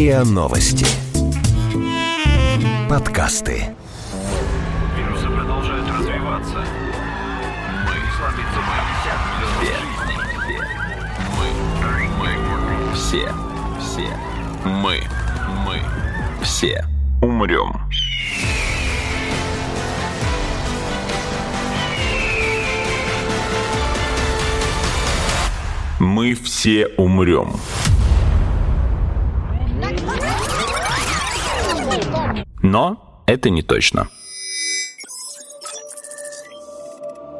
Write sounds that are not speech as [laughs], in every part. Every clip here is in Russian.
РИА Новости. Подкасты. Вирусы продолжают развиваться. Мы слабится Мы. Мы. Все. Все. Мы. Мы. Все. Умрем. Мы все умрем. Но это не точно.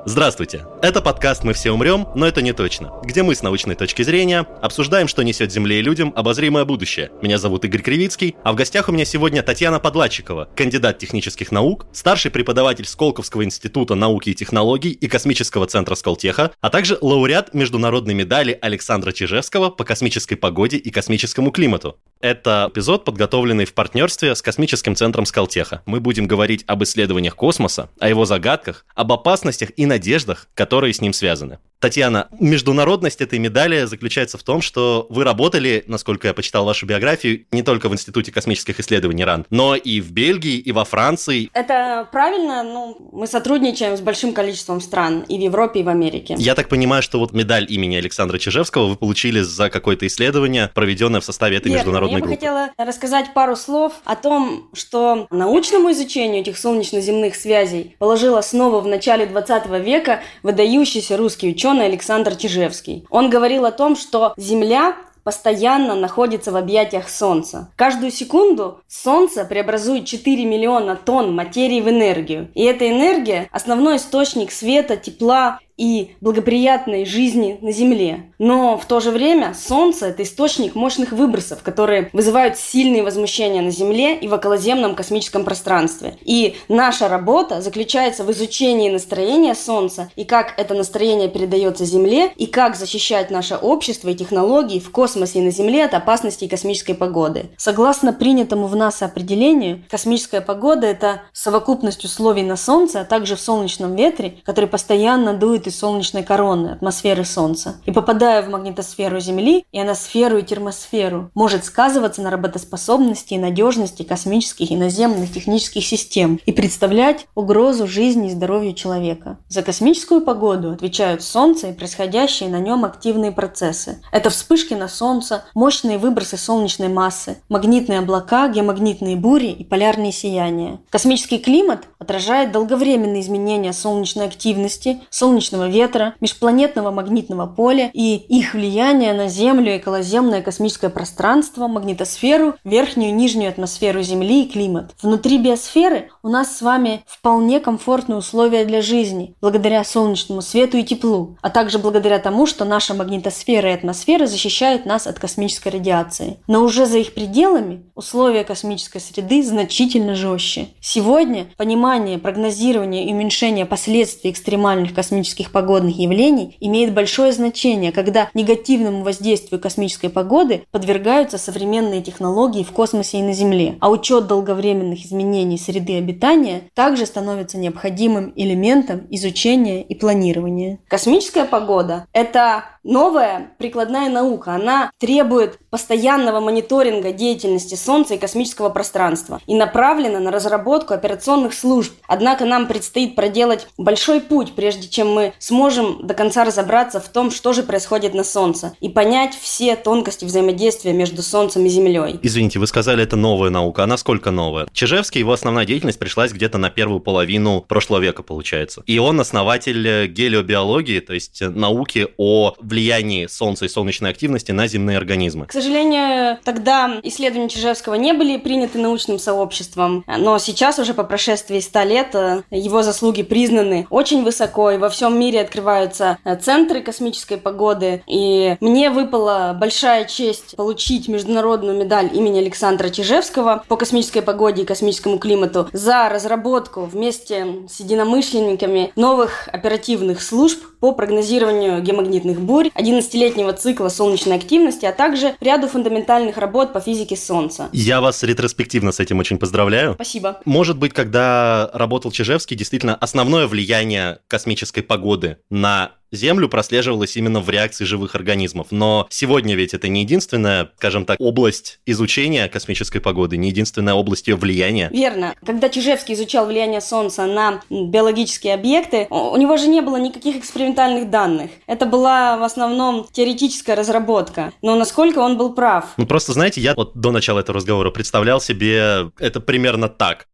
Здравствуйте! Это подкаст «Мы все умрем, но это не точно», где мы с научной точки зрения обсуждаем, что несет Земле и людям обозримое будущее. Меня зовут Игорь Кривицкий, а в гостях у меня сегодня Татьяна Подладчикова, кандидат технических наук, старший преподаватель Сколковского института науки и технологий и космического центра Сколтеха, а также лауреат международной медали Александра Чижевского по космической погоде и космическому климату. Это эпизод, подготовленный в партнерстве с космическим центром Сколтеха. Мы будем говорить об исследованиях космоса, о его загадках, об опасностях и надеждах, которые с ним связаны. Татьяна, международность этой медали заключается в том, что вы работали, насколько я почитал вашу биографию, не только в Институте космических исследований РАН, но и в Бельгии, и во Франции. Это правильно, ну, мы сотрудничаем с большим количеством стран и в Европе, и в Америке. Я так понимаю, что вот медаль имени Александра Чижевского вы получили за какое-то исследование, проведенное в составе этой Верно. международной Я группы. бы хотела рассказать пару слов о том, что научному изучению этих солнечно-земных связей положил основу в начале 20 века выдающийся русский ученый Александр Чижевский. Он говорил о том, что Земля постоянно находится в объятиях Солнца. Каждую секунду Солнце преобразует 4 миллиона тонн материи в энергию. И эта энергия – основной источник света, тепла и благоприятной жизни на Земле. Но в то же время Солнце – это источник мощных выбросов, которые вызывают сильные возмущения на Земле и в околоземном космическом пространстве. И наша работа заключается в изучении настроения Солнца и как это настроение передается Земле, и как защищать наше общество и технологии в космосе и на Земле от опасностей космической погоды. Согласно принятому в НАСА определению, космическая погода – это совокупность условий на Солнце, а также в солнечном ветре, который постоянно дует из солнечной короны, атмосферы Солнца. И попадая в магнитосферу Земли, ионосферу и термосферу, может сказываться на работоспособности и надежности космических и наземных технических систем и представлять угрозу жизни и здоровью человека. За космическую погоду отвечают Солнце и происходящие на нем активные процессы. Это вспышки на Солнце, мощные выбросы солнечной массы, магнитные облака, геомагнитные бури и полярные сияния. Космический климат отражает долговременные изменения солнечной активности, солнечного ветра, межпланетного магнитного поля и их влияние на Землю, околоземное космическое пространство, магнитосферу, верхнюю и нижнюю атмосферу Земли и климат. Внутри биосферы у нас с вами вполне комфортные условия для жизни, благодаря солнечному свету и теплу, а также благодаря тому, что наша магнитосфера и атмосфера защищают нас от космической радиации. Но уже за их пределами условия космической среды значительно жестче. Сегодня понимание, прогнозирование и уменьшение последствий экстремальных космических погодных явлений имеет большое значение, когда негативному воздействию космической погоды подвергаются современные технологии в космосе и на Земле. А учет долговременных изменений среды обитания также становится необходимым элементом изучения и планирования. Космическая погода – это новая прикладная наука. Она требует постоянного мониторинга деятельности Солнца и космического пространства и направлена на разработку операционных служб. Однако нам предстоит проделать большой путь, прежде чем мы сможем до конца разобраться в том, что же происходит на Солнце и понять все тонкости взаимодействия между Солнцем и Землей. Извините, вы сказали, это новая наука. А насколько новая? Чижевский, его основная деятельность пришлась где-то на первую половину прошлого века, получается. И он основатель гелиобиологии, то есть науки о влиянии Солнца и солнечной активности на земные организмы. К сожалению, тогда исследования Чижевского не были приняты научным сообществом, но сейчас уже по прошествии 100 лет э, его заслуги признаны очень высоко, и во всем мире открываются э, центры космической погоды. И мне выпала большая честь получить международную медаль имени Александра Чижевского по космической погоде и космическому климату за разработку вместе с единомышленниками новых оперативных служб по прогнозированию геомагнитных бурь, 11-летнего цикла солнечной активности, а также ряду фундаментальных работ по физике Солнца. Я вас ретроспективно с этим очень поздравляю. Спасибо. Может быть, когда работал Чижевский, действительно основное влияние космической погоды на Землю прослеживалось именно в реакции живых организмов. Но сегодня ведь это не единственная, скажем так, область изучения космической погоды, не единственная область ее влияния. Верно. Когда Чижевский изучал влияние Солнца на биологические объекты, у него же не было никаких экспериментальных данных. Это была в основном теоретическая разработка. Но насколько он был прав? Ну просто, знаете, я вот до начала этого разговора представлял себе это примерно так.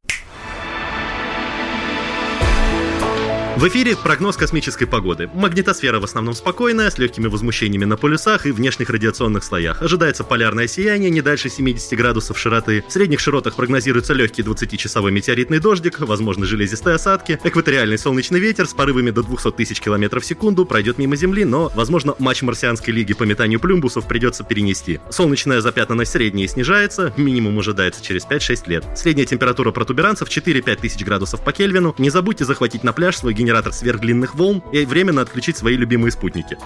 В эфире прогноз космической погоды. Магнитосфера в основном спокойная, с легкими возмущениями на полюсах и внешних радиационных слоях. Ожидается полярное сияние не дальше 70 градусов широты. В средних широтах прогнозируется легкий 20-часовой метеоритный дождик, возможно железистые осадки. Экваториальный солнечный ветер с порывами до 200 тысяч километров в секунду пройдет мимо Земли, но, возможно, матч марсианской лиги по метанию плюмбусов придется перенести. Солнечная запятнанность средняя снижается, минимум ожидается через 5-6 лет. Средняя температура протуберанцев 4-5 тысяч градусов по Кельвину. Не забудьте захватить на пляж свой генератор сверхдлинных волн и временно отключить свои любимые спутники.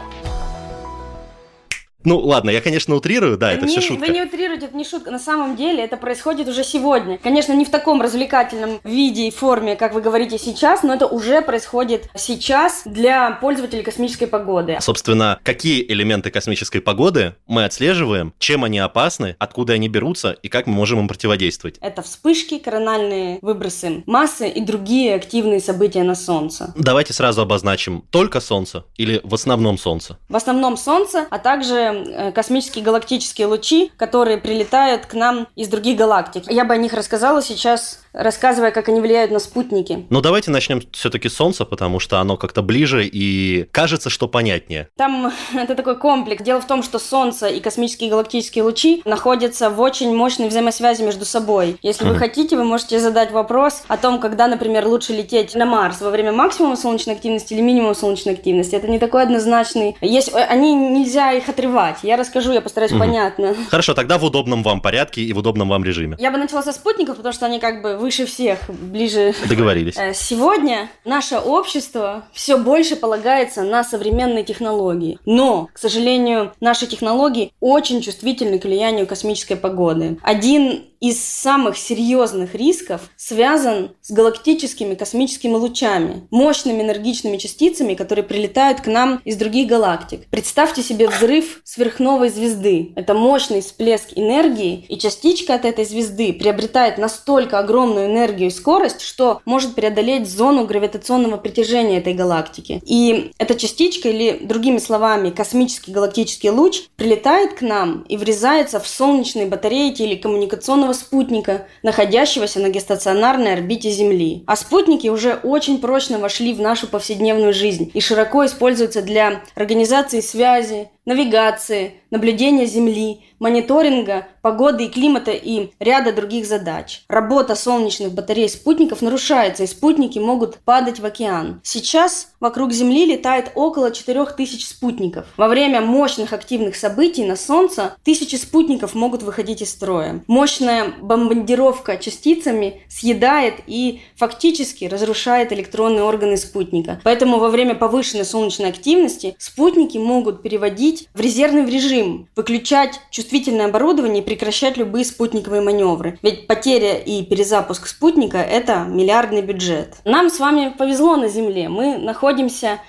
Ну, ладно, я, конечно, утрирую, да, это не, все шутка. Вы не утрируете, это не шутка. На самом деле это происходит уже сегодня. Конечно, не в таком развлекательном виде и форме, как вы говорите сейчас, но это уже происходит сейчас для пользователей космической погоды. Собственно, какие элементы космической погоды мы отслеживаем, чем они опасны, откуда они берутся и как мы можем им противодействовать? Это вспышки, корональные выбросы массы и другие активные события на Солнце. Давайте сразу обозначим, только Солнце или в основном Солнце? В основном Солнце, а также Э, космические галактические лучи, которые прилетают к нам из других галактик. Я бы о них рассказала сейчас рассказывая, как они влияют на спутники. Ну, давайте начнем все-таки с Солнца, потому что оно как-то ближе и кажется, что понятнее. Там [laughs] это такой комплекс. Дело в том, что Солнце и космические галактические лучи находятся в очень мощной взаимосвязи между собой. Если вы хотите, вы можете задать вопрос о том, когда, например, лучше лететь на Марс во время максимума солнечной активности или минимума солнечной активности. Это не такой однозначный. Есть, э, они нельзя их отрывать. Я расскажу, я постараюсь понятно. Хорошо, тогда в удобном вам порядке и в удобном вам режиме. Я бы начала со спутников, потому что они как бы выше всех, ближе. Договорились. Э, сегодня наше общество все больше полагается на современные технологии. Но, к сожалению, наши технологии очень чувствительны к влиянию космической погоды. Один из самых серьезных рисков связан с галактическими космическими лучами, мощными энергичными частицами, которые прилетают к нам из других галактик. Представьте себе взрыв сверхновой звезды. Это мощный всплеск энергии, и частичка от этой звезды приобретает настолько огромную энергию и скорость, что может преодолеть зону гравитационного притяжения этой галактики. И эта частичка, или другими словами, космический галактический луч, прилетает к нам и врезается в солнечные батареи телекоммуникационного спутника, находящегося на геостационарной орбите Земли. А спутники уже очень прочно вошли в нашу повседневную жизнь и широко используются для организации связи, навигации, наблюдения Земли, мониторинга погоды и климата и ряда других задач. Работа солнечных батарей спутников нарушается, и спутники могут падать в океан. Сейчас вокруг Земли летает около 4000 спутников. Во время мощных активных событий на Солнце тысячи спутников могут выходить из строя. Мощная бомбардировка частицами съедает и фактически разрушает электронные органы спутника. Поэтому во время повышенной солнечной активности спутники могут переводить в резервный режим, выключать чувствительное оборудование и прекращать любые спутниковые маневры. Ведь потеря и перезапуск спутника – это миллиардный бюджет. Нам с вами повезло на Земле. Мы находимся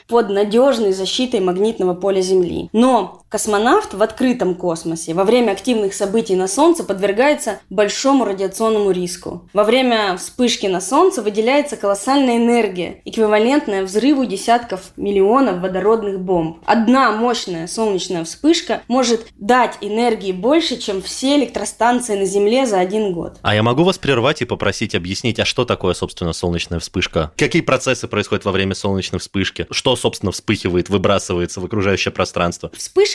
под надежной защитой магнитного поля Земли. Но космонавт в открытом космосе во время активных событий на Солнце подвергается большому радиационному риску. Во время вспышки на Солнце выделяется колоссальная энергия, эквивалентная взрыву десятков миллионов водородных бомб. Одна мощная солнечная вспышка может дать энергии больше, чем все электростанции на Земле за один год. А я могу вас прервать и попросить объяснить, а что такое, собственно, солнечная вспышка? Какие процессы происходят во время солнечной вспышки? Что, собственно, вспыхивает, выбрасывается в окружающее пространство?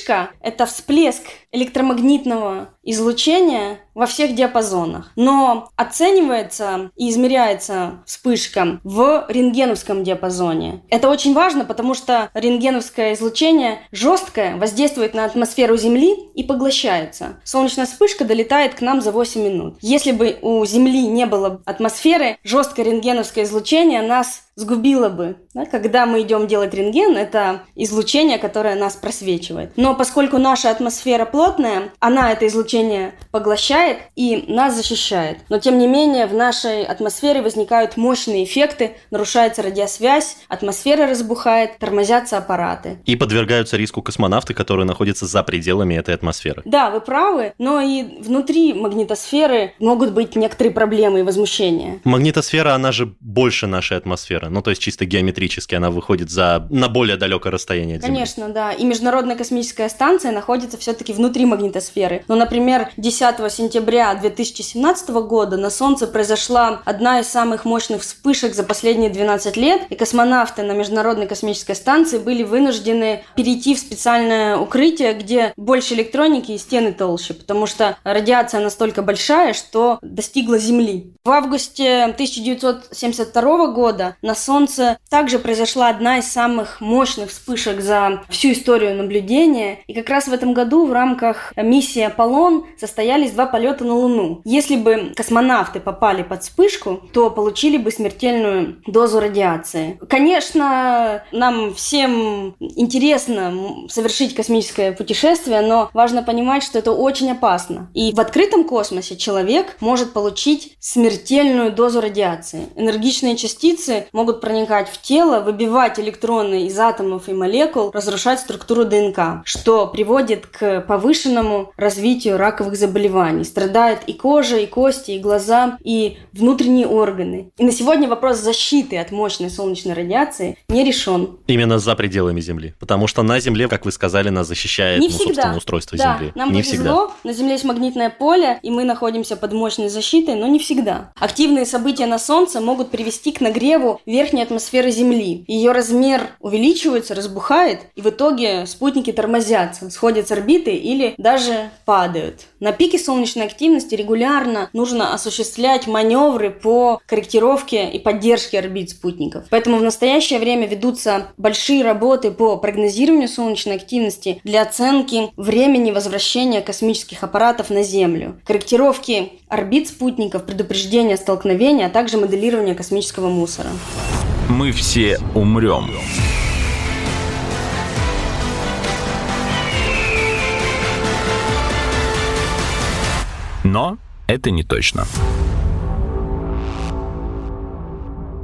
Вспышка – это всплеск электромагнитного излучения во всех диапазонах. Но оценивается и измеряется вспышка в рентгеновском диапазоне. Это очень важно, потому что рентгеновское излучение жесткое, воздействует на атмосферу Земли и поглощается. Солнечная вспышка долетает к нам за 8 минут. Если бы у Земли не было атмосферы, жесткое рентгеновское излучение нас сгубило бы. Да? Когда мы идем делать рентген, это излучение, которое нас просвечивает. Но поскольку наша атмосфера плотная, она это излучение поглощает, влияет и нас защищает. Но тем не менее в нашей атмосфере возникают мощные эффекты, нарушается радиосвязь, атмосфера разбухает, тормозятся аппараты. И подвергаются риску космонавты, которые находятся за пределами этой атмосферы. Да, вы правы, но и внутри магнитосферы могут быть некоторые проблемы и возмущения. Магнитосфера, она же больше нашей атмосферы. Ну, то есть чисто геометрически она выходит за на более далекое расстояние от Земли. Конечно, да. И Международная космическая станция находится все-таки внутри магнитосферы. Но, например, 10 сентября 2017 года на Солнце произошла одна из самых мощных вспышек за последние 12 лет, и космонавты на Международной космической станции были вынуждены перейти в специальное укрытие, где больше электроники и стены толще, потому что радиация настолько большая, что достигла Земли. В августе 1972 года на Солнце также произошла одна из самых мощных вспышек за всю историю наблюдения, и как раз в этом году в рамках миссии Аполлон состоялись два полета на Луну. Если бы космонавты попали под вспышку, то получили бы смертельную дозу радиации. Конечно, нам всем интересно совершить космическое путешествие, но важно понимать, что это очень опасно. И в открытом космосе человек может получить смертельную дозу радиации. Энергичные частицы могут проникать в тело, выбивать электроны из атомов и молекул, разрушать структуру ДНК, что приводит к повышенному развитию раковых заболеваний. Страдает и кожа, и кости, и глаза, и внутренние органы. И на сегодня вопрос защиты от мощной солнечной радиации не решен. Именно за пределами Земли. Потому что на Земле, как вы сказали, нас защищает не ну, всегда. устройство да, Земли. Нам не повезло, всегда. на Земле есть магнитное поле, и мы находимся под мощной защитой, но не всегда. Активные события на Солнце могут привести к нагреву верхней атмосферы Земли. Ее размер увеличивается, разбухает, и в итоге спутники тормозятся, сходят с орбиты или даже падают. На пике солнечной активности регулярно нужно осуществлять маневры по корректировке и поддержке орбит спутников. Поэтому в настоящее время ведутся большие работы по прогнозированию солнечной активности для оценки времени возвращения космических аппаратов на Землю, корректировки орбит спутников, предупреждения столкновения, а также моделирования космического мусора. Мы все умрем. Но это не точно.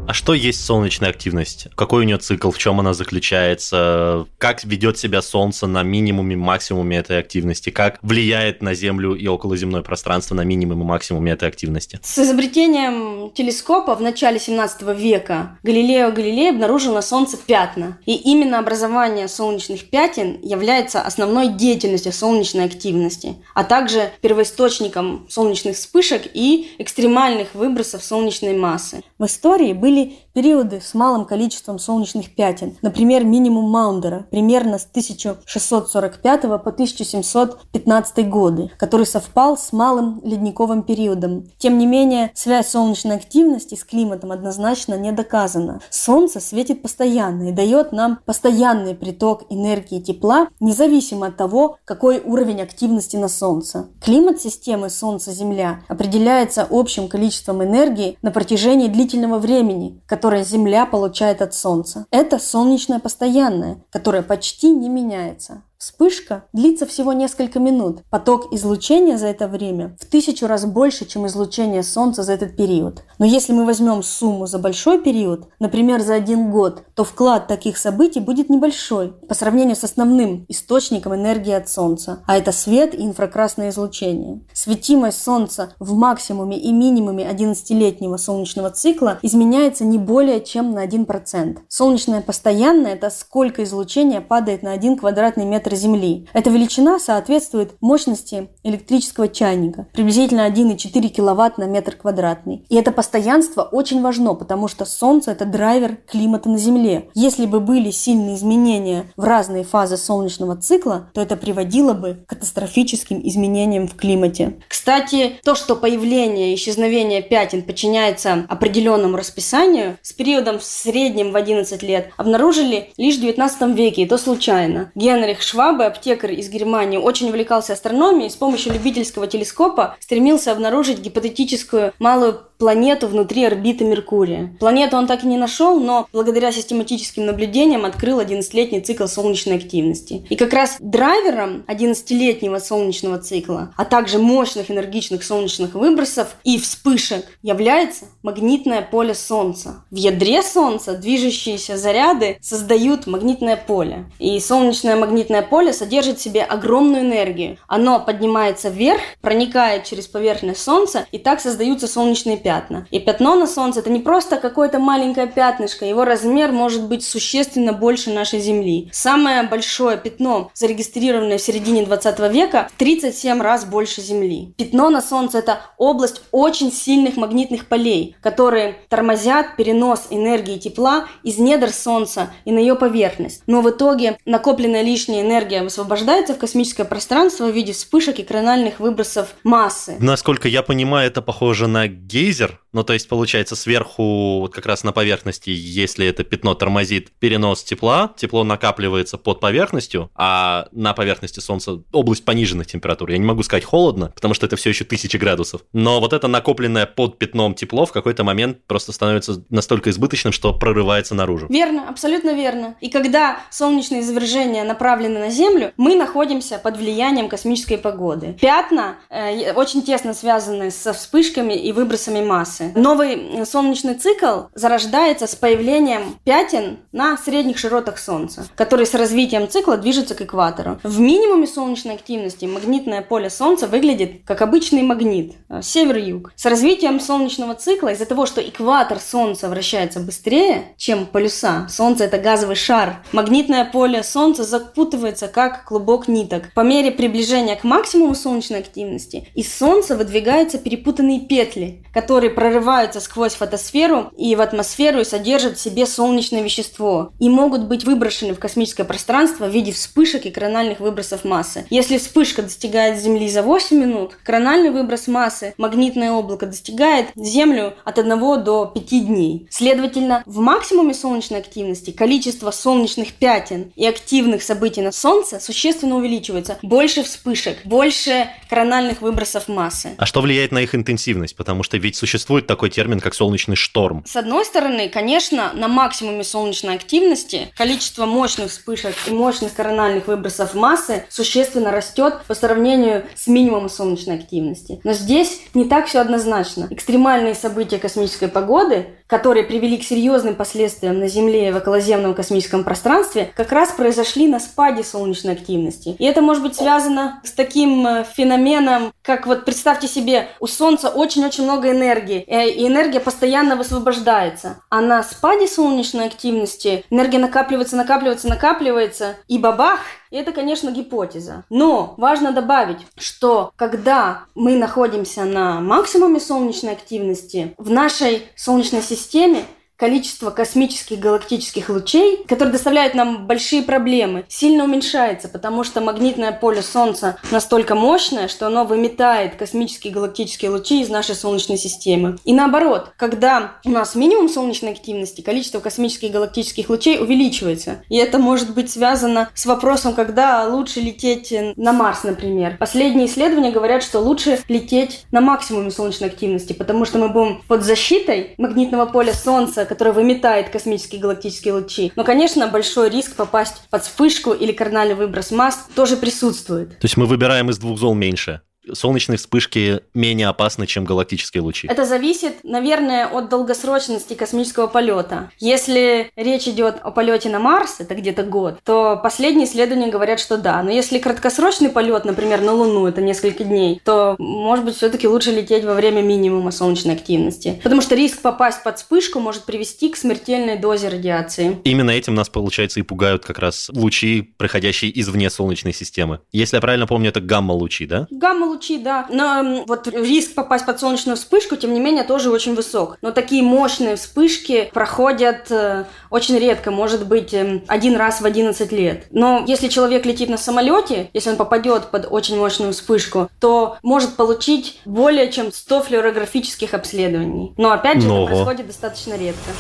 А что есть солнечная активность? Какой у нее цикл? В чем она заключается? Как ведет себя Солнце на минимуме, максимуме этой активности? Как влияет на Землю и околоземное пространство на минимум и максимуме этой активности? С изобретением телескопа в начале 17 века Галилео Галилей обнаружил на Солнце пятна. И именно образование солнечных пятен является основной деятельностью солнечной активности, а также первоисточником солнечных вспышек и экстремальных выбросов солнечной массы. В истории были периоды с малым количеством солнечных пятен, например, минимум Маундера, примерно с 1645 по 1715 годы, который совпал с малым ледниковым периодом. Тем не менее, связь солнечной активности с климатом однозначно не доказана. Солнце светит постоянно и дает нам постоянный приток энергии и тепла, независимо от того, какой уровень активности на Солнце. Климат системы Солнце-Земля определяется общим количеством энергии на протяжении длительного времени, которое Земля получает от Солнца. Это солнечное постоянное, которое почти не меняется. Вспышка длится всего несколько минут. Поток излучения за это время в тысячу раз больше, чем излучение Солнца за этот период. Но если мы возьмем сумму за большой период, например, за один год, то вклад таких событий будет небольшой по сравнению с основным источником энергии от Солнца, а это свет и инфракрасное излучение. Светимость Солнца в максимуме и минимуме 11-летнего солнечного цикла изменяется не более чем на 1%. Солнечное постоянное – это сколько излучения падает на 1 квадратный метр диаметра Земли. Эта величина соответствует мощности электрического чайника, приблизительно 1,4 кВт на метр квадратный. И это постоянство очень важно, потому что Солнце – это драйвер климата на Земле. Если бы были сильные изменения в разные фазы солнечного цикла, то это приводило бы к катастрофическим изменениям в климате. Кстати, то, что появление и исчезновение пятен подчиняется определенному расписанию, с периодом в среднем в 11 лет, обнаружили лишь в 19 веке, и то случайно. Генрих Шварц Швабе, аптекарь из Германии, очень увлекался астрономией и с помощью любительского телескопа стремился обнаружить гипотетическую малую планету внутри орбиты Меркурия. Планету он так и не нашел, но благодаря систематическим наблюдениям открыл 11-летний цикл солнечной активности. И как раз драйвером 11-летнего солнечного цикла, а также мощных энергичных солнечных выбросов и вспышек является магнитное поле Солнца. В ядре Солнца движущиеся заряды создают магнитное поле. И солнечное магнитное поле содержит в себе огромную энергию. Оно поднимается вверх, проникает через поверхность Солнца, и так создаются солнечные пятна. И пятно на Солнце это не просто какое-то маленькое пятнышко, его размер может быть существенно больше нашей Земли. Самое большое пятно, зарегистрированное в середине 20 века, 37 раз больше Земли. Пятно на Солнце это область очень сильных магнитных полей, которые тормозят перенос энергии тепла из недр Солнца и на ее поверхность. Но в итоге накопленная лишняя энергия высвобождается в космическое пространство в виде вспышек и корональных выбросов массы. Насколько я понимаю, это похоже на гейзер, ну то есть получается сверху, вот как раз на поверхности, если это пятно тормозит перенос тепла, тепло накапливается под поверхностью, а на поверхности Солнца область пониженных температур. Я не могу сказать холодно, потому что это все еще тысячи градусов. Но вот это накопленное под пятном тепло в какой-то момент просто становится настолько избыточным, что прорывается наружу. Верно, абсолютно верно. И когда солнечные извержения направлены на Землю, мы находимся под влиянием космической погоды. Пятна э, очень тесно связаны со вспышками и выбросами массы. Новый солнечный цикл зарождается с появлением пятен на средних широтах Солнца, которые с развитием цикла движутся к экватору. В минимуме солнечной активности магнитное поле Солнца выглядит как обычный магнит, э, север-юг. С развитием солнечного цикла из-за того, что экватор Солнца вращается быстрее, чем полюса, Солнце это газовый шар, магнитное поле Солнца запутывается как клубок ниток. По мере приближения к максимуму солнечной активности из Солнца выдвигаются перепутанные петли, которые которые прорываются сквозь фотосферу и в атмосферу и содержат в себе солнечное вещество и могут быть выброшены в космическое пространство в виде вспышек и корональных выбросов массы. Если вспышка достигает Земли за 8 минут, корональный выброс массы, магнитное облако достигает Землю от 1 до 5 дней. Следовательно, в максимуме солнечной активности количество солнечных пятен и активных событий на Солнце существенно увеличивается. Больше вспышек, больше корональных выбросов массы. А что влияет на их интенсивность? Потому что ведь существует существует такой термин, как солнечный шторм? С одной стороны, конечно, на максимуме солнечной активности количество мощных вспышек и мощных корональных выбросов массы существенно растет по сравнению с минимумом солнечной активности. Но здесь не так все однозначно. Экстремальные события космической погоды, которые привели к серьезным последствиям на Земле и в околоземном космическом пространстве, как раз произошли на спаде солнечной активности. И это может быть связано с таким э, феноменом, как вот представьте себе, у Солнца очень-очень много энергии, э, и энергия постоянно высвобождается. А на спаде солнечной активности энергия накапливается, накапливается, накапливается, и бабах, и это, конечно, гипотеза. Но важно добавить, что когда мы находимся на максимуме солнечной активности, в нашей Солнечной системе системе – количество космических галактических лучей, которые доставляют нам большие проблемы, сильно уменьшается, потому что магнитное поле Солнца настолько мощное, что оно выметает космические галактические лучи из нашей Солнечной системы. И наоборот, когда у нас минимум солнечной активности, количество космических галактических лучей увеличивается. И это может быть связано с вопросом, когда лучше лететь на Марс, например. Последние исследования говорят, что лучше лететь на максимуме солнечной активности, потому что мы будем под защитой магнитного поля Солнца, которая выметает космические галактические лучи. Но, конечно, большой риск попасть под вспышку или корональный выброс масс тоже присутствует. То есть мы выбираем из двух зол меньше солнечные вспышки менее опасны, чем галактические лучи? Это зависит, наверное, от долгосрочности космического полета. Если речь идет о полете на Марс, это где-то год, то последние исследования говорят, что да. Но если краткосрочный полет, например, на Луну, это несколько дней, то, может быть, все-таки лучше лететь во время минимума солнечной активности. Потому что риск попасть под вспышку может привести к смертельной дозе радиации. Именно этим нас, получается, и пугают как раз лучи, проходящие извне Солнечной системы. Если я правильно помню, это гамма-лучи, да? Гамма лучи, да. Но вот риск попасть под солнечную вспышку, тем не менее, тоже очень высок. Но такие мощные вспышки проходят э, очень редко, может быть, э, один раз в 11 лет. Но если человек летит на самолете, если он попадет под очень мощную вспышку, то может получить более чем 100 флюорографических обследований. Но опять же, Но. это происходит достаточно редко.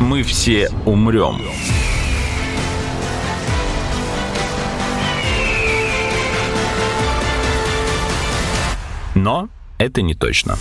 Мы все умрем. Но это не точно.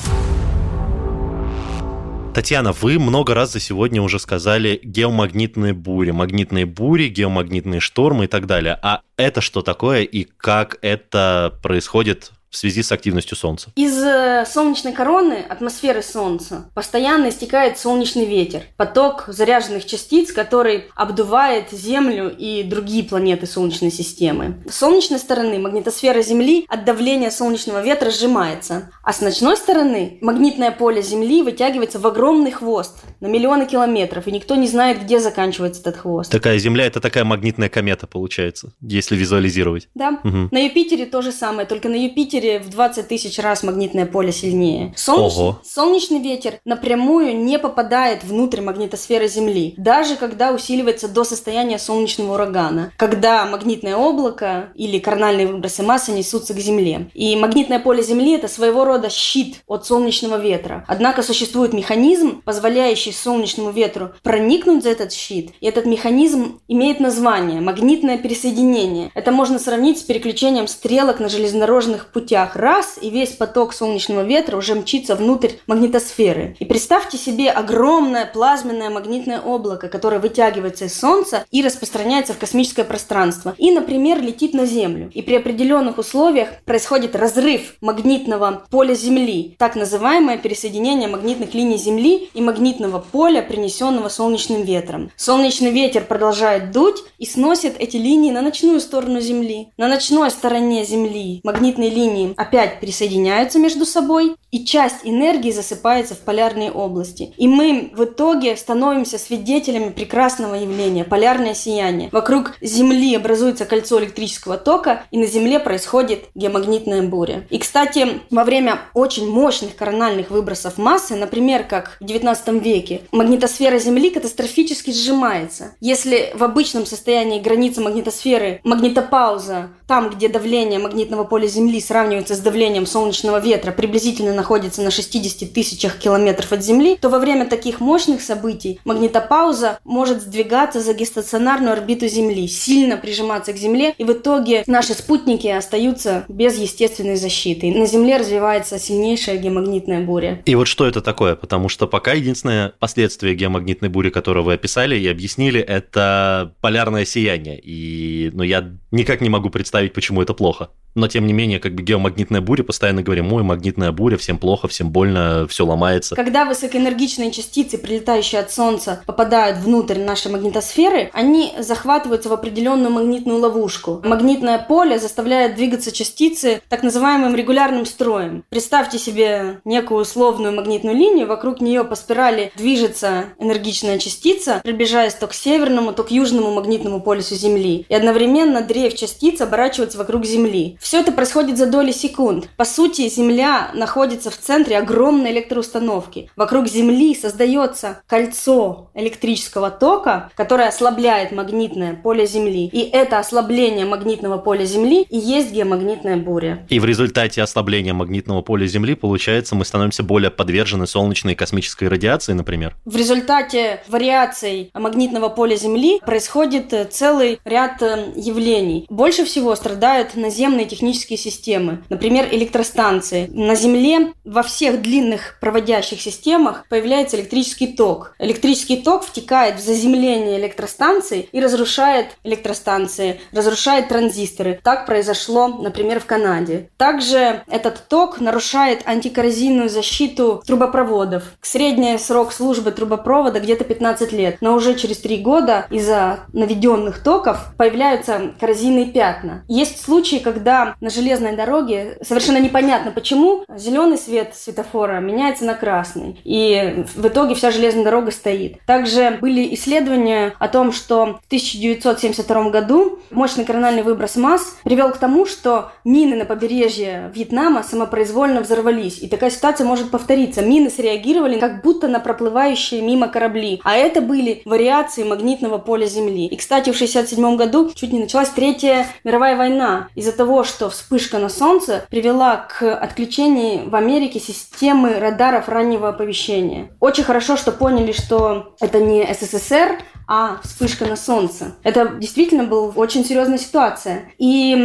Татьяна, вы много раз за сегодня уже сказали геомагнитные бури, магнитные бури, геомагнитные штормы и так далее. А это что такое и как это происходит в связи с активностью Солнца? Из э, солнечной короны, атмосферы Солнца, постоянно истекает солнечный ветер, поток заряженных частиц, который обдувает Землю и другие планеты Солнечной системы. С солнечной стороны магнитосфера Земли от давления солнечного ветра сжимается, а с ночной стороны магнитное поле Земли вытягивается в огромный хвост на миллионы километров, и никто не знает, где заканчивается этот хвост. Такая Земля – это такая магнитная комета, получается, если визуализировать. Да. Угу. На Юпитере то же самое, только на Юпитере Юпитере в 20 тысяч раз магнитное поле сильнее. Солнеч... Ого. Солнечный ветер напрямую не попадает внутрь магнитосферы Земли, даже когда усиливается до состояния солнечного урагана, когда магнитное облако или корональные выбросы массы несутся к Земле. И магнитное поле Земли – это своего рода щит от солнечного ветра. Однако существует механизм, позволяющий солнечному ветру проникнуть за этот щит. И этот механизм имеет название – магнитное пересоединение. Это можно сравнить с переключением стрелок на железнодорожных путях путях раз, и весь поток солнечного ветра уже мчится внутрь магнитосферы. И представьте себе огромное плазменное магнитное облако, которое вытягивается из Солнца и распространяется в космическое пространство. И, например, летит на Землю. И при определенных условиях происходит разрыв магнитного поля Земли, так называемое пересоединение магнитных линий Земли и магнитного поля, принесенного солнечным ветром. Солнечный ветер продолжает дуть и сносит эти линии на ночную сторону Земли. На ночной стороне Земли магнитные линии они опять присоединяются между собой, и часть энергии засыпается в полярные области. И мы в итоге становимся свидетелями прекрасного явления – полярное сияние. Вокруг Земли образуется кольцо электрического тока, и на Земле происходит геомагнитная буря. И, кстати, во время очень мощных корональных выбросов массы, например, как в 19 веке, магнитосфера Земли катастрофически сжимается. Если в обычном состоянии граница магнитосферы, магнитопауза, там, где давление магнитного поля Земли сравнивается сравнивается с давлением солнечного ветра, приблизительно находится на 60 тысячах километров от Земли, то во время таких мощных событий магнитопауза может сдвигаться за геостационарную орбиту Земли, сильно прижиматься к Земле, и в итоге наши спутники остаются без естественной защиты. На Земле развивается сильнейшая геомагнитная буря. И вот что это такое? Потому что пока единственное последствие геомагнитной бури, которую вы описали и объяснили, это полярное сияние. И ну, я никак не могу представить, почему это плохо но тем не менее, как бы геомагнитная буря, постоянно говорим, ой, магнитная буря, всем плохо, всем больно, все ломается. Когда высокоэнергичные частицы, прилетающие от Солнца, попадают внутрь нашей магнитосферы, они захватываются в определенную магнитную ловушку. Магнитное поле заставляет двигаться частицы так называемым регулярным строем. Представьте себе некую условную магнитную линию, вокруг нее по спирали движется энергичная частица, приближаясь то к северному, то к южному магнитному полюсу Земли. И одновременно дрейф частиц оборачивается вокруг Земли. Все это происходит за доли секунд. По сути, Земля находится в центре огромной электроустановки. Вокруг Земли создается кольцо электрического тока, которое ослабляет магнитное поле Земли. И это ослабление магнитного поля Земли и есть геомагнитная буря. И в результате ослабления магнитного поля Земли, получается, мы становимся более подвержены солнечной и космической радиации, например? В результате вариаций магнитного поля Земли происходит э, целый ряд э, явлений. Больше всего страдают наземные технические системы, например, электростанции. На Земле во всех длинных проводящих системах появляется электрический ток. Электрический ток втекает в заземление электростанций и разрушает электростанции, разрушает транзисторы. Так произошло, например, в Канаде. Также этот ток нарушает антикоррозийную защиту трубопроводов. Средний срок службы трубопровода где-то 15 лет, но уже через 3 года из-за наведенных токов появляются коррозийные пятна. Есть случаи, когда на железной дороге совершенно непонятно почему зеленый свет светофора меняется на красный. И в итоге вся железная дорога стоит. Также были исследования о том, что в 1972 году мощный корональный выброс масс привел к тому, что мины на побережье Вьетнама самопроизвольно взорвались. И такая ситуация может повториться. Мины среагировали как будто на проплывающие мимо корабли. А это были вариации магнитного поля Земли. И, кстати, в 1967 году чуть не началась Третья мировая война из-за того, что вспышка на Солнце привела к отключению в Америке системы радаров раннего оповещения. Очень хорошо, что поняли, что это не СССР, а вспышка на Солнце. Это действительно была очень серьезная ситуация. И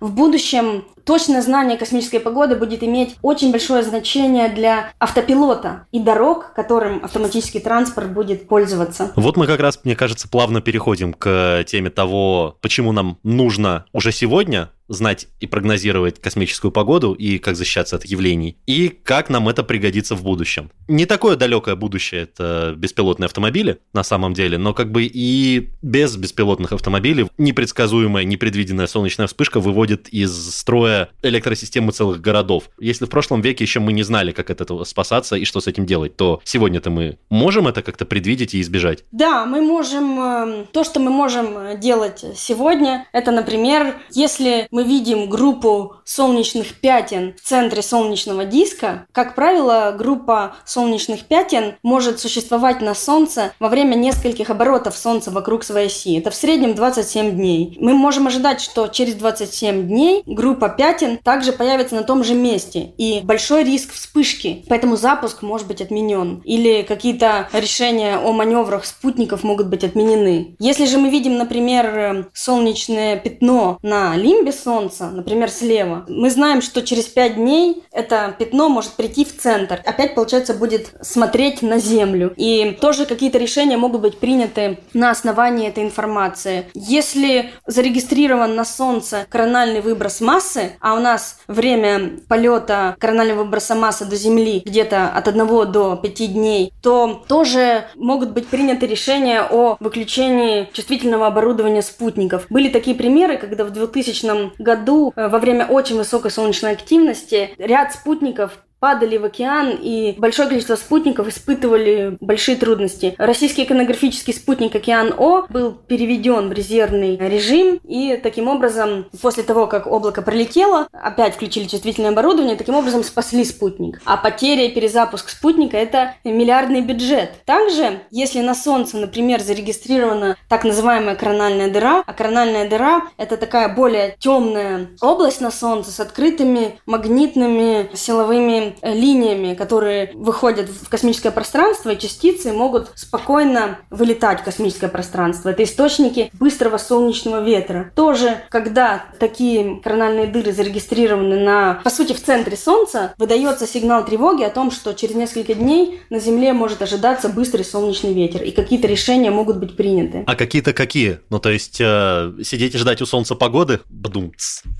в будущем точное знание космической погоды будет иметь очень большое значение для автопилота и дорог, которым автоматический транспорт будет пользоваться. Вот мы как раз, мне кажется, плавно переходим к теме того, почему нам нужно уже сегодня знать и прогнозировать космическую погоду и как защищаться от явлений, и как нам это пригодится в будущем. Не такое далекое будущее это беспилотные автомобили на самом деле, но как бы и без беспилотных автомобилей непредсказуемая, непредвиденная солнечная вспышка выводит из строя электросистемы целых городов. Если в прошлом веке еще мы не знали, как от этого спасаться и что с этим делать, то сегодня-то мы можем это как-то предвидеть и избежать? Да, мы можем... Эм, то, что мы можем делать сегодня, это, например, если мы видим группу солнечных пятен в центре солнечного диска, как правило, группа солнечных пятен может существовать на Солнце во время нескольких оборотов Солнца вокруг своей оси. Это в среднем 27 дней. Мы можем ожидать, что через 27 дней группа пятен также появится на том же месте. И большой риск вспышки. Поэтому запуск может быть отменен. Или какие-то решения о маневрах спутников могут быть отменены. Если же мы видим, например, солнечное пятно на лимбе Солнца, например, слева, мы знаем, что через 5 дней это пятно может прийти в центр. Опять, получается, будет смотреть на Землю. И тоже какие-то решения могут быть приняты на основании этой информации. Если зарегистрирован на Солнце корональный выброс массы, а у нас время полета коронального выброса массы до Земли где-то от 1 до 5 дней, то тоже могут быть приняты решения о выключении чувствительного оборудования спутников. Были такие примеры, когда в 2000 году э, во время очень высокой солнечной активности ряд спутников падали в океан, и большое количество спутников испытывали большие трудности. Российский иконографический спутник «Океан-О» был переведен в резервный режим, и таким образом, после того, как облако пролетело, опять включили чувствительное оборудование, таким образом спасли спутник. А потеря и перезапуск спутника – это миллиардный бюджет. Также, если на Солнце, например, зарегистрирована так называемая корональная дыра, а корональная дыра – это такая более темная область на Солнце с открытыми магнитными силовыми линиями, которые выходят в космическое пространство, и частицы могут спокойно вылетать в космическое пространство. Это источники быстрого солнечного ветра. Тоже, когда такие корональные дыры зарегистрированы на, по сути, в центре Солнца, выдается сигнал тревоги о том, что через несколько дней на Земле может ожидаться быстрый солнечный ветер, и какие-то решения могут быть приняты. А какие-то какие? Ну, то есть э, сидеть и ждать у Солнца погоды? Бадум,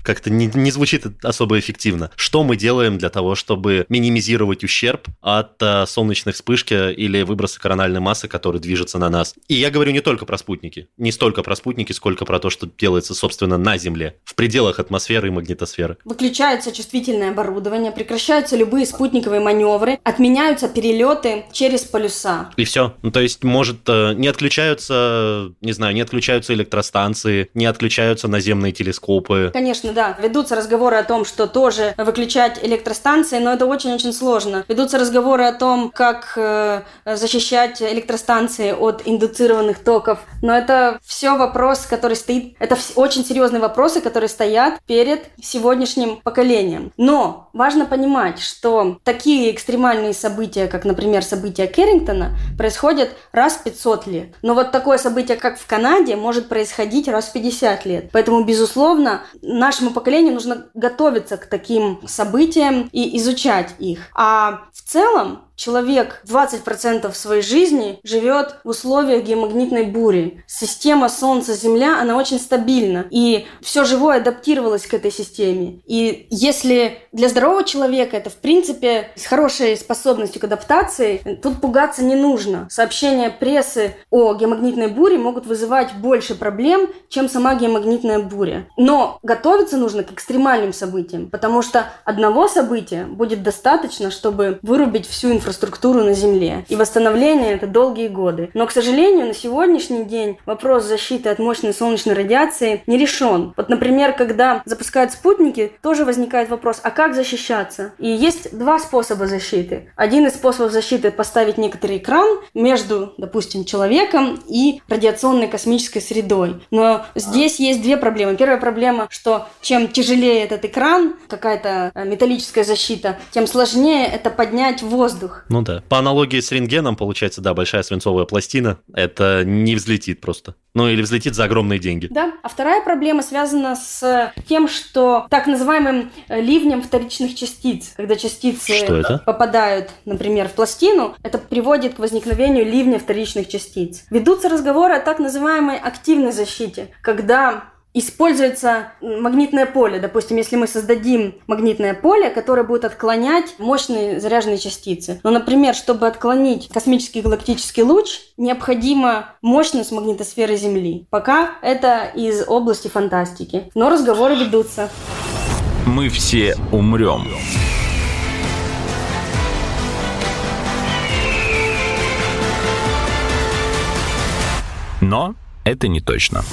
как-то не, не звучит особо эффективно. Что мы делаем для того, чтобы минимизировать ущерб от э, солнечной вспышки или выброса корональной массы, который движется на нас. И я говорю не только про спутники, не столько про спутники, сколько про то, что делается, собственно, на Земле, в пределах атмосферы и магнитосферы. Выключается чувствительное оборудование, прекращаются любые спутниковые маневры, отменяются перелеты через полюса. И все. Ну, то есть, может, э, не отключаются, не знаю, не отключаются электростанции, не отключаются наземные телескопы. Конечно, да. Ведутся разговоры о том, что тоже выключать электростанции, но это очень-очень сложно. Ведутся разговоры о том, как э, защищать электростанции от индуцированных токов. Но это все вопрос, который стоит... Это очень серьезные вопросы, которые стоят перед сегодняшним поколением. Но важно понимать, что такие экстремальные события, как, например, события Керрингтона, происходят раз в 500 лет. Но вот такое событие, как в Канаде, может происходить раз в 50 лет. Поэтому, безусловно, нашему поколению нужно готовиться к таким событиям и изучать изучать их. А в целом человек 20% своей жизни живет в условиях геомагнитной бури. Система Солнца-Земля, она очень стабильна. И все живое адаптировалось к этой системе. И если для здорового человека это, в принципе, с хорошей способностью к адаптации, тут пугаться не нужно. Сообщения прессы о геомагнитной буре могут вызывать больше проблем, чем сама геомагнитная буря. Но готовиться нужно к экстремальным событиям, потому что одного события будет достаточно, чтобы вырубить всю информацию инфраструктуру на Земле. И восстановление это долгие годы. Но, к сожалению, на сегодняшний день вопрос защиты от мощной солнечной радиации не решен. Вот, например, когда запускают спутники, тоже возникает вопрос, а как защищаться? И есть два способа защиты. Один из способов защиты – поставить некоторый экран между, допустим, человеком и радиационной космической средой. Но здесь есть две проблемы. Первая проблема, что чем тяжелее этот экран, какая-то э, металлическая защита, тем сложнее это поднять воздух воздух. Ну да. По аналогии с рентгеном, получается, да, большая свинцовая пластина, это не взлетит просто. Ну или взлетит за огромные деньги. Да. А вторая проблема связана с тем, что так называемым э, ливнем вторичных частиц. Когда частицы Что это? попадают, например, в пластину, это приводит к возникновению ливня вторичных частиц. Ведутся разговоры о так называемой активной защите, когда используется магнитное поле. Допустим, если мы создадим магнитное поле, которое будет отклонять мощные заряженные частицы. Но, например, чтобы отклонить космический галактический луч, необходима мощность магнитосферы Земли. Пока это из области фантастики. Но разговоры ведутся. Мы все умрем. Но это не точно.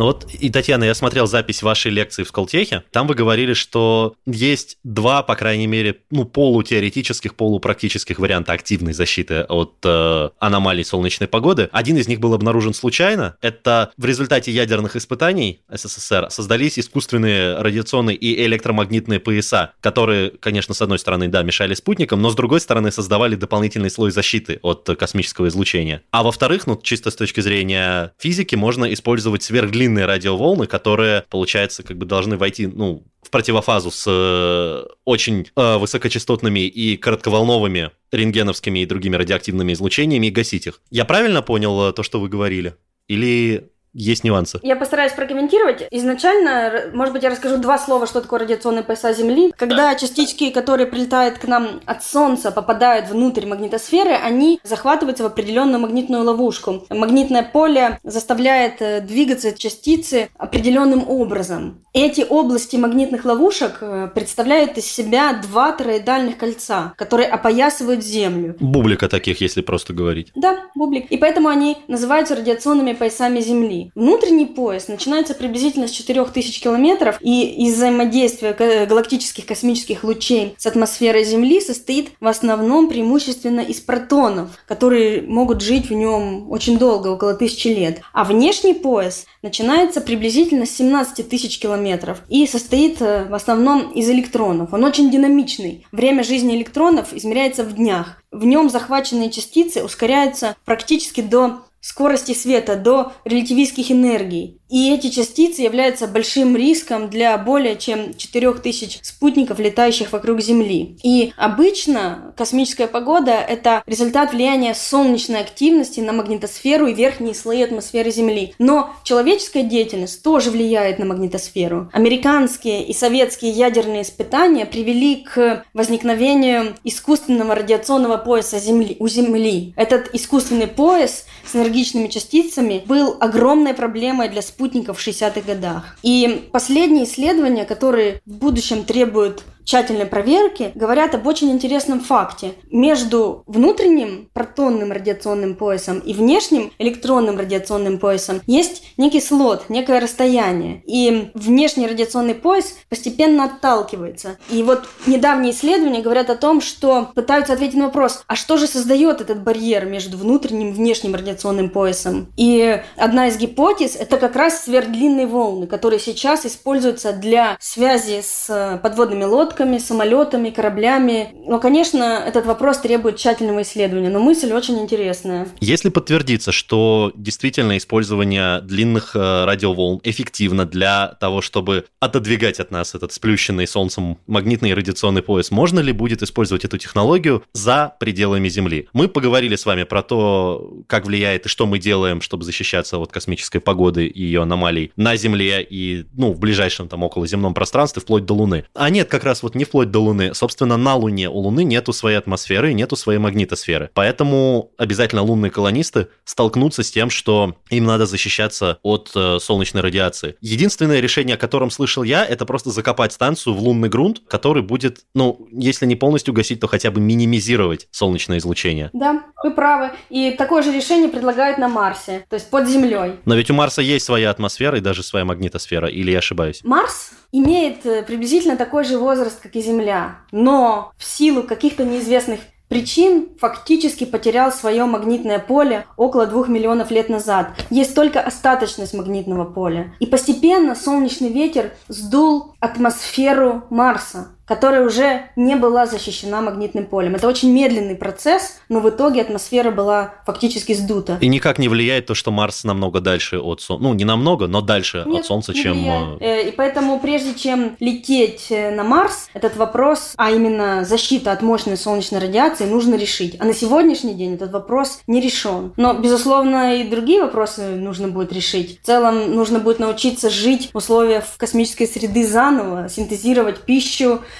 Ну вот, и, Татьяна, я смотрел запись вашей лекции в Сколтехе. Там вы говорили, что есть два, по крайней мере, ну, полутеоретических, полупрактических варианта активной защиты от э, аномалий солнечной погоды. Один из них был обнаружен случайно. Это в результате ядерных испытаний СССР создались искусственные радиационные и электромагнитные пояса, которые, конечно, с одной стороны, да, мешали спутникам, но с другой стороны создавали дополнительный слой защиты от космического излучения. А во-вторых, ну, чисто с точки зрения физики, можно использовать сверхдлинные длинные радиоволны, которые, получается, как бы должны войти, ну, в противофазу с э, очень э, высокочастотными и коротковолновыми рентгеновскими и другими радиоактивными излучениями и гасить их. Я правильно понял э, то, что вы говорили? Или есть нюансы. Я постараюсь прокомментировать. Изначально, может быть, я расскажу два слова, что такое радиационные пояса Земли. Когда частички, которые прилетают к нам от Солнца, попадают внутрь магнитосферы, они захватываются в определенную магнитную ловушку. Магнитное поле заставляет э, двигаться частицы определенным образом. Эти области магнитных ловушек э, представляют из себя два тороидальных кольца, которые опоясывают Землю. Бублика таких, если просто говорить. Да, бублик. И поэтому они называются радиационными поясами Земли. Внутренний пояс начинается приблизительно с 4000 километров, и из взаимодействия галактических космических лучей с атмосферой Земли состоит в основном преимущественно из протонов, которые могут жить в нем очень долго, около тысячи лет. А внешний пояс начинается приблизительно с 17 тысяч километров и состоит э, в основном из электронов. Он очень динамичный. Время жизни электронов измеряется в днях. В нем захваченные частицы ускоряются практически до скорости света до релятивистских энергий. И эти частицы являются большим риском для более чем 4000 спутников, летающих вокруг Земли. И обычно космическая погода – это результат влияния солнечной активности на магнитосферу и верхние слои атмосферы Земли. Но человеческая деятельность тоже влияет на магнитосферу. Американские и советские ядерные испытания привели к возникновению искусственного радиационного пояса Земли, у Земли. Этот искусственный пояс с энергичными частицами был огромной проблемой для спутников спутников в 60-х годах. И последние исследования, которые в будущем требуют тщательной проверки, говорят об очень интересном факте. Между внутренним протонным радиационным поясом и внешним электронным радиационным поясом есть некий слот, некое расстояние. И внешний радиационный пояс постепенно отталкивается. И вот недавние исследования говорят о том, что пытаются ответить на вопрос, а что же создает этот барьер между внутренним и внешним радиационным поясом? И одна из гипотез – это как раз сверхдлинные волны, которые сейчас используются для связи с подводными лодками, лодками, самолетами, кораблями. Но, конечно, этот вопрос требует тщательного исследования, но мысль очень интересная. Если подтвердится, что действительно использование длинных э, радиоволн эффективно для того, чтобы отодвигать от нас этот сплющенный солнцем магнитный радиационный пояс, можно ли будет использовать эту технологию за пределами Земли? Мы поговорили с вами про то, как влияет и что мы делаем, чтобы защищаться от космической погоды и ее аномалий на Земле и ну, в ближайшем там околоземном пространстве, вплоть до Луны. А нет как раз вот не вплоть до Луны. Собственно, на Луне у Луны нету своей атмосферы, нету своей магнитосферы. Поэтому обязательно лунные колонисты столкнутся с тем, что им надо защищаться от э, солнечной радиации. Единственное решение, о котором слышал я, это просто закопать станцию в лунный грунт, который будет, ну, если не полностью гасить, то хотя бы минимизировать солнечное излучение. Да, вы правы. И такое же решение предлагают на Марсе, то есть под Землей. Но ведь у Марса есть своя атмосфера и даже своя магнитосфера, или я ошибаюсь? Марс имеет э, приблизительно такой же возраст, как и Земля, но в силу каких-то неизвестных причин фактически потерял свое магнитное поле около двух миллионов лет назад. Есть только остаточность магнитного поля. И постепенно солнечный ветер сдул атмосферу Марса которая уже не была защищена магнитным полем. Это очень медленный процесс, но в итоге атмосфера была фактически сдута. И никак не влияет то, что Марс намного дальше от Солнца. Ну, не намного, но дальше Нет, от Солнца, чем... Влияет. Э, и поэтому прежде чем лететь э, на Марс, этот вопрос, а именно защита от мощной солнечной радиации, нужно решить. А на сегодняшний день этот вопрос не решен. Но, безусловно, и другие вопросы нужно будет решить. В целом, нужно будет научиться жить в условиях космической среды заново, синтезировать пищу, Э,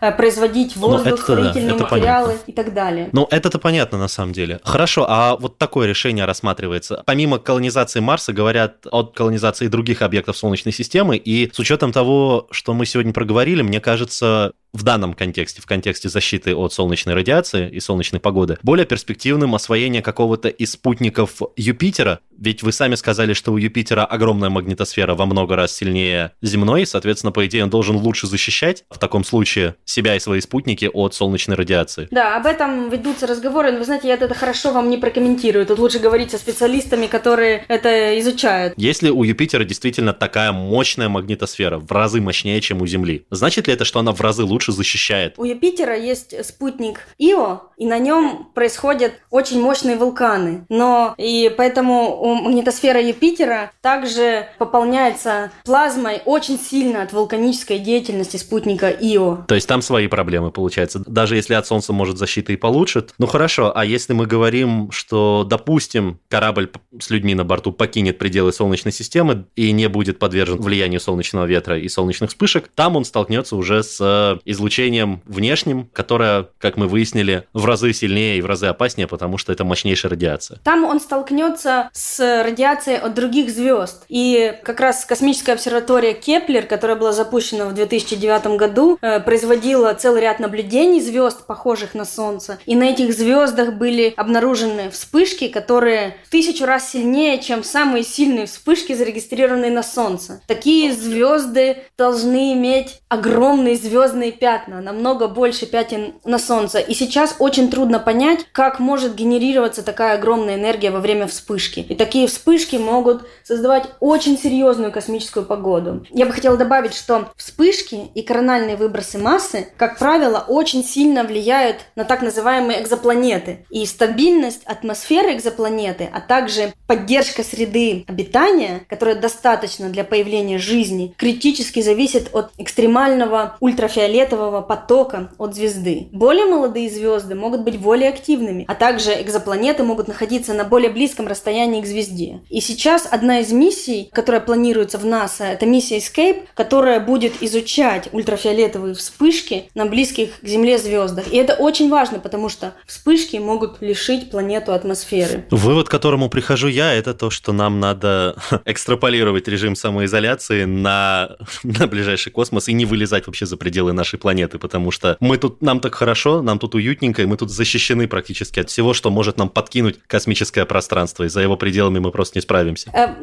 производить ну, воздух, строительные да, материалы понятно. и так далее. Ну, это-то понятно на самом деле. Хорошо, а вот такое решение рассматривается. Помимо колонизации Марса, говорят о колонизации других объектов Солнечной системы, и с учетом того, что мы сегодня проговорили, мне кажется, в данном контексте, в контексте защиты от солнечной радиации и солнечной погоды, более перспективным освоение какого-то из спутников Юпитера, ведь вы сами сказали, что у Юпитера огромная магнитосфера во много раз сильнее земной, соответственно, по идее, он должен лучше защищать в таком случае себя и свои спутники от солнечной радиации. Да, об этом ведутся разговоры, но вы знаете, я это хорошо вам не прокомментирую. Тут лучше говорить со специалистами, которые это изучают. Если у Юпитера действительно такая мощная магнитосфера, в разы мощнее, чем у Земли, значит ли это, что она в разы лучше защищает? У Юпитера есть спутник Ио, и на нем происходят очень мощные вулканы. Но и поэтому магнитосфера Юпитера также пополняется плазмой очень сильно от вулканической деятельности спутника Ио. То есть там свои проблемы, получается. Даже если от Солнца, может, защита и получит. Ну хорошо, а если мы говорим, что, допустим, корабль с людьми на борту покинет пределы Солнечной системы и не будет подвержен влиянию солнечного ветра и солнечных вспышек, там он столкнется уже с э, излучением внешним, которое, как мы выяснили, в разы сильнее и в разы опаснее, потому что это мощнейшая радиация. Там он столкнется с радиацией от других звезд. И как раз космическая обсерватория Кеплер, которая была запущена в 2009 году, э, производила проводила целый ряд наблюдений звезд, похожих на Солнце. И на этих звездах были обнаружены вспышки, которые в тысячу раз сильнее, чем самые сильные вспышки, зарегистрированные на Солнце. Такие звезды должны иметь огромные звездные пятна, намного больше пятен на Солнце. И сейчас очень трудно понять, как может генерироваться такая огромная энергия во время вспышки. И такие вспышки могут создавать очень серьезную космическую погоду. Я бы хотела добавить, что вспышки и корональные выбросы массы как правило, очень сильно влияют на так называемые экзопланеты. И стабильность атмосферы экзопланеты, а также поддержка среды обитания, которая достаточна для появления жизни, критически зависит от экстремального ультрафиолетового потока от звезды. Более молодые звезды могут быть более активными, а также экзопланеты могут находиться на более близком расстоянии к звезде. И сейчас одна из миссий, которая планируется в НАСА, это миссия Escape, которая будет изучать ультрафиолетовые вспышки вспышки на близких к Земле звездах. И это очень важно, потому что вспышки могут лишить планету атмосферы. Вывод, к которому прихожу я, это то, что нам надо [laughs] экстраполировать режим самоизоляции на, [laughs] на ближайший космос и не вылезать вообще за пределы нашей планеты, потому что мы тут, нам так хорошо, нам тут уютненько, и мы тут защищены практически от всего, что может нам подкинуть космическое пространство, и за его пределами мы просто не справимся. Э,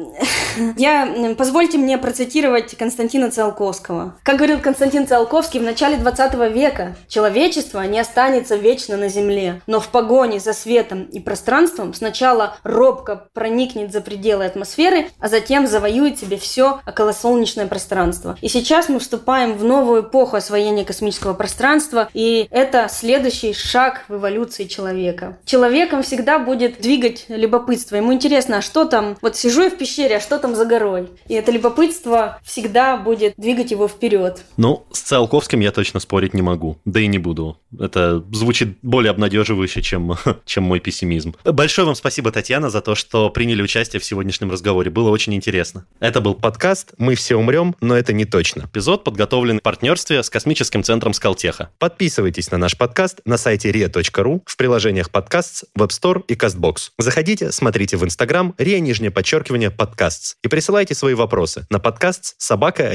[laughs] я, позвольте мне процитировать Константина Циолковского. Как говорил Константин Циолковский в начале 20 20 века человечество не останется вечно на Земле, но в погоне за светом и пространством сначала робко проникнет за пределы атмосферы, а затем завоюет себе все околосолнечное пространство. И сейчас мы вступаем в новую эпоху освоения космического пространства, и это следующий шаг в эволюции человека. Человеком всегда будет двигать любопытство. Ему интересно, а что там? Вот сижу я в пещере, а что там за горой? И это любопытство всегда будет двигать его вперед. Ну, с Циолковским я точно спорить не могу, да и не буду. Это звучит более обнадеживающе, чем, [laughs] чем мой пессимизм. Большое вам спасибо, Татьяна, за то, что приняли участие в сегодняшнем разговоре. Было очень интересно. Это был подкаст «Мы все умрем, но это не точно». Эпизод подготовлен в партнерстве с космическим центром Скалтеха. Подписывайтесь на наш подкаст на сайте ria.ru, в приложениях подкаст, Web Store и CastBox. Заходите, смотрите в Instagram ria, нижнее подчеркивание, подкаст и присылайте свои вопросы на подкаст собака